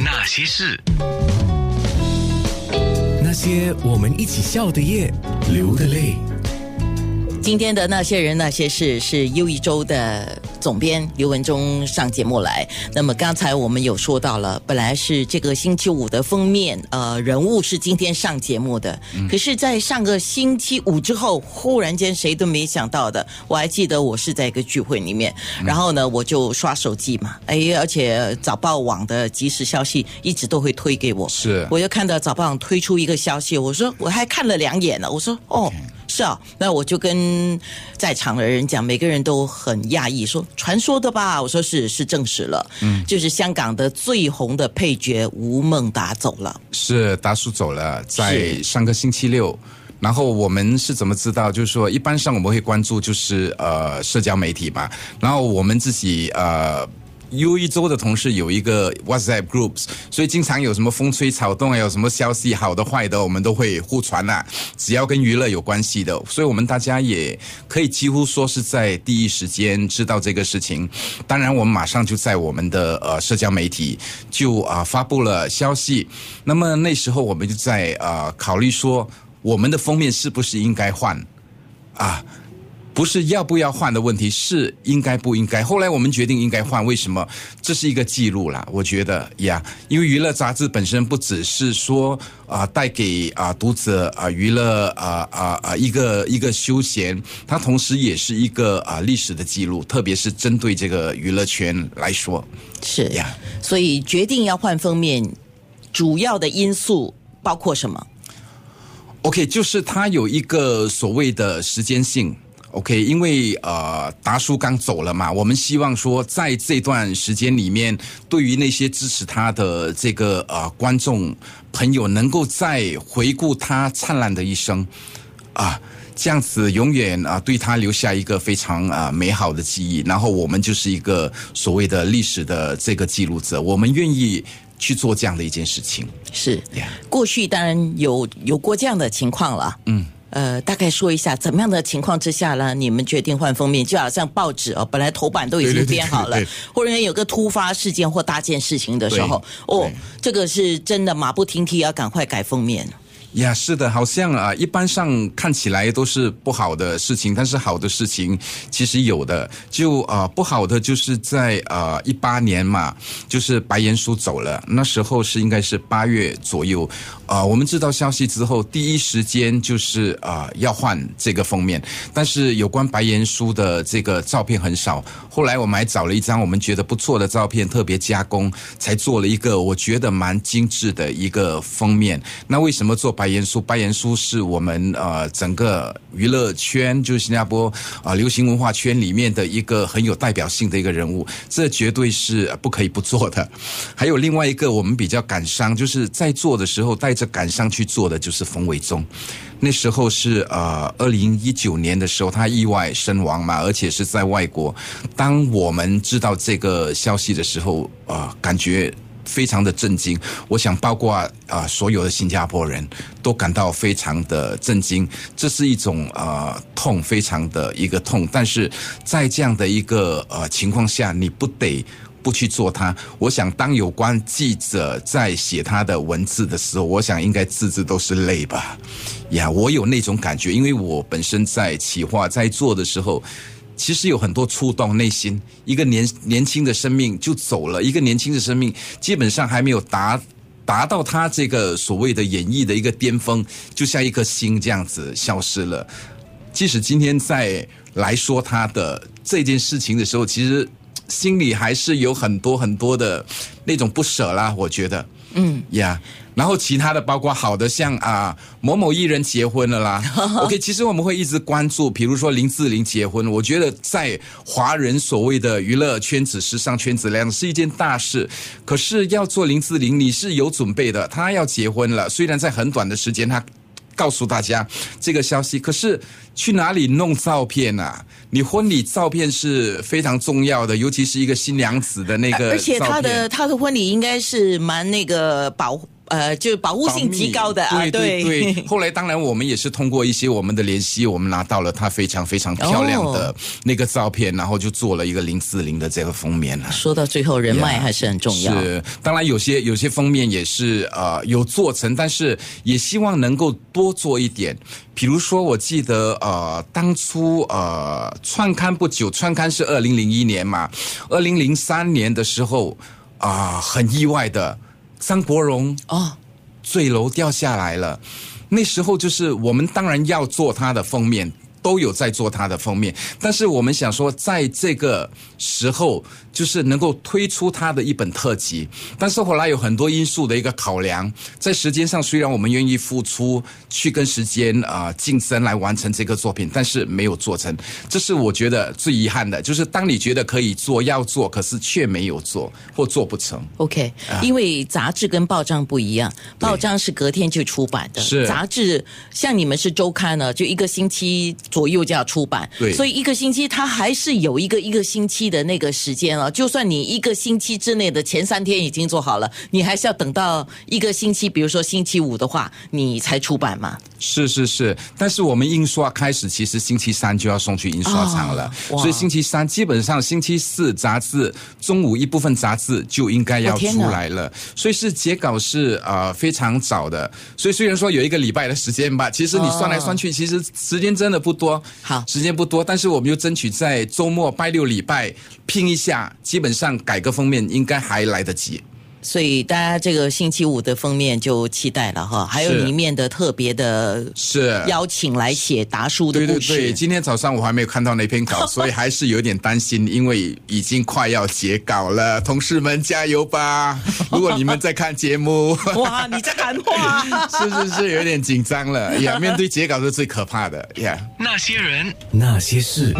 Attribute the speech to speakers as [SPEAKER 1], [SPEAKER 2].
[SPEAKER 1] 那些事，
[SPEAKER 2] 那些我们一起笑的夜，流的泪。
[SPEAKER 3] 今天的那些人那些事是又一周的总编刘文忠上节目来。那么刚才我们有说到了，本来是这个星期五的封面，呃，人物是今天上节目的。可是，在上个星期五之后，忽然间谁都没想到的，我还记得我是在一个聚会里面，然后呢，我就刷手机嘛，哎，而且早报网的即时消息一直都会推给我，
[SPEAKER 4] 是。
[SPEAKER 3] 我又看到早报网推出一个消息，我说我还看了两眼呢，我说哦。是啊，那我就跟在场的人讲，每个人都很讶异，说传说的吧？我说是，是证实了，嗯，就是香港的最红的配角吴孟达走了，
[SPEAKER 4] 是达叔走了，在上个星期六。然后我们是怎么知道？就是说，一般上我们会关注，就是呃，社交媒体嘛。然后我们自己呃。U 一周的同事有一个 WhatsApp groups，所以经常有什么风吹草动，有什么消息好的坏的，我们都会互传呐。只要跟娱乐有关系的，所以我们大家也可以几乎说是在第一时间知道这个事情。当然，我们马上就在我们的呃社交媒体就啊发布了消息。那么那时候我们就在呃考虑说，我们的封面是不是应该换啊？不是要不要换的问题，是应该不应该。后来我们决定应该换，为什么？这是一个记录啦，我觉得呀，因为娱乐杂志本身不只是说啊带给啊读者啊娱乐啊啊啊一个一个休闲，它同时也是一个啊历史的记录，特别是针对这个娱乐圈来说，
[SPEAKER 3] 是呀。所以决定要换封面，主要的因素包括什么
[SPEAKER 4] ？OK，就是它有一个所谓的时间性。OK，因为呃达叔刚走了嘛，我们希望说在这段时间里面，对于那些支持他的这个呃观众朋友，能够再回顾他灿烂的一生，啊，这样子永远啊对他留下一个非常啊美好的记忆。然后我们就是一个所谓的历史的这个记录者，我们愿意去做这样的一件事情。
[SPEAKER 3] 是，过去当然有有过这样的情况了。嗯。呃，大概说一下怎么样的情况之下呢？你们决定换封面，就好像报纸哦，本来头版都已经编好了，忽然有个突发事件或大件事情的时候，哦，这个是真的马不停蹄要赶快改封面。
[SPEAKER 4] 呀，是的，好像啊，一般上看起来都是不好的事情，但是好的事情其实有的。就啊，不好的就是在啊一八年嘛，就是白岩书走了，那时候是应该是八月左右。啊，我们知道消息之后，第一时间就是啊要换这个封面，但是有关白岩书的这个照片很少。后来我们还找了一张我们觉得不错的照片，特别加工，才做了一个我觉得蛮精致的一个封面。那为什么做白白岩叔？白岩叔是我们呃整个娱乐圈，就是新加坡啊流行文化圈里面的一个很有代表性的一个人物，这绝对是不可以不做的。还有另外一个我们比较感伤，就是在做的时候带。着感伤去做的就是冯伟忠，那时候是呃二零一九年的时候，他意外身亡嘛，而且是在外国。当我们知道这个消息的时候，啊，感觉非常的震惊。我想，包括啊所有的新加坡人都感到非常的震惊。这是一种呃痛，非常的一个痛。但是在这样的一个呃情况下，你不得。不去做它，我想当有关记者在写他的文字的时候，我想应该字字都是泪吧。呀，我有那种感觉，因为我本身在企划在做的时候，其实有很多触动内心。一个年年轻的生命就走了，一个年轻的生命基本上还没有达达到他这个所谓的演绎的一个巅峰，就像一颗星这样子消失了。即使今天再来说他的这件事情的时候，其实。心里还是有很多很多的那种不舍啦，我觉得，嗯呀，然后其他的包括好的，像啊某某艺人结婚了啦，OK，其实我们会一直关注，比如说林志玲结婚，我觉得在华人所谓的娱乐圈子、时尚圈子量是一件大事，可是要做林志玲，你是有准备的，她要结婚了，虽然在很短的时间，她。告诉大家这个消息，可是去哪里弄照片啊？你婚礼照片是非常重要的，尤其是一个新娘子的那个。
[SPEAKER 3] 而且他的他的婚礼应该是蛮那个保呃，就保护性极高的啊，
[SPEAKER 4] 对对对。后来当然我们也是通过一些我们的联系，我们拿到了它非常非常漂亮的那个照片，然后就做了一个零四零的这个封面了。
[SPEAKER 3] 说到最后，人脉还是很重要。
[SPEAKER 4] 是，当然有些有些封面也是呃有做成，但是也希望能够多做一点。比如说，我记得呃当初呃创刊不久，创刊是二零零一年嘛，二零零三年的时候啊，很意外的。张国荣哦，坠楼掉下来了。那时候就是我们当然要做他的封面。都有在做他的封面，但是我们想说，在这个时候，就是能够推出他的一本特辑。但是后来有很多因素的一个考量，在时间上虽然我们愿意付出去跟时间啊竞争来完成这个作品，但是没有做成。这是我觉得最遗憾的，就是当你觉得可以做要做，可是却没有做或做不成。
[SPEAKER 3] OK，因为杂志跟报章不一样，报章是隔天就出版的，
[SPEAKER 4] 是
[SPEAKER 3] 杂志像你们是周刊呢，就一个星期。左右就要出版，
[SPEAKER 4] 对，
[SPEAKER 3] 所以一个星期它还是有一个一个星期的那个时间啊。就算你一个星期之内的前三天已经做好了，你还是要等到一个星期，比如说星期五的话，你才出版嘛。
[SPEAKER 4] 是是是，但是我们印刷开始其实星期三就要送去印刷厂了，所以星期三基本上星期四杂志中午一部分杂志就应该要出来了，所以是截稿是呃非常早的。所以虽然说有一个礼拜的时间吧，其实你算来算去，其实时间真的不。多
[SPEAKER 3] 好，
[SPEAKER 4] 时间不多，但是我们又争取在周末拜六礼拜拼一下，基本上改革封面应该还来得及。
[SPEAKER 3] 所以大家这个星期五的封面就期待了哈，还有里面的特别的
[SPEAKER 4] 是
[SPEAKER 3] 邀请来写达叔的故
[SPEAKER 4] 事。对对对，今天早上我还没有看到那篇稿，所以还是有点担心，因为已经快要截稿了。同事们加油吧！如果你们在看节目，
[SPEAKER 3] 哇，你在喊话，
[SPEAKER 4] 是是是，有点紧张了呀。面对截稿是最可怕的呀。
[SPEAKER 2] 那些人，那些事。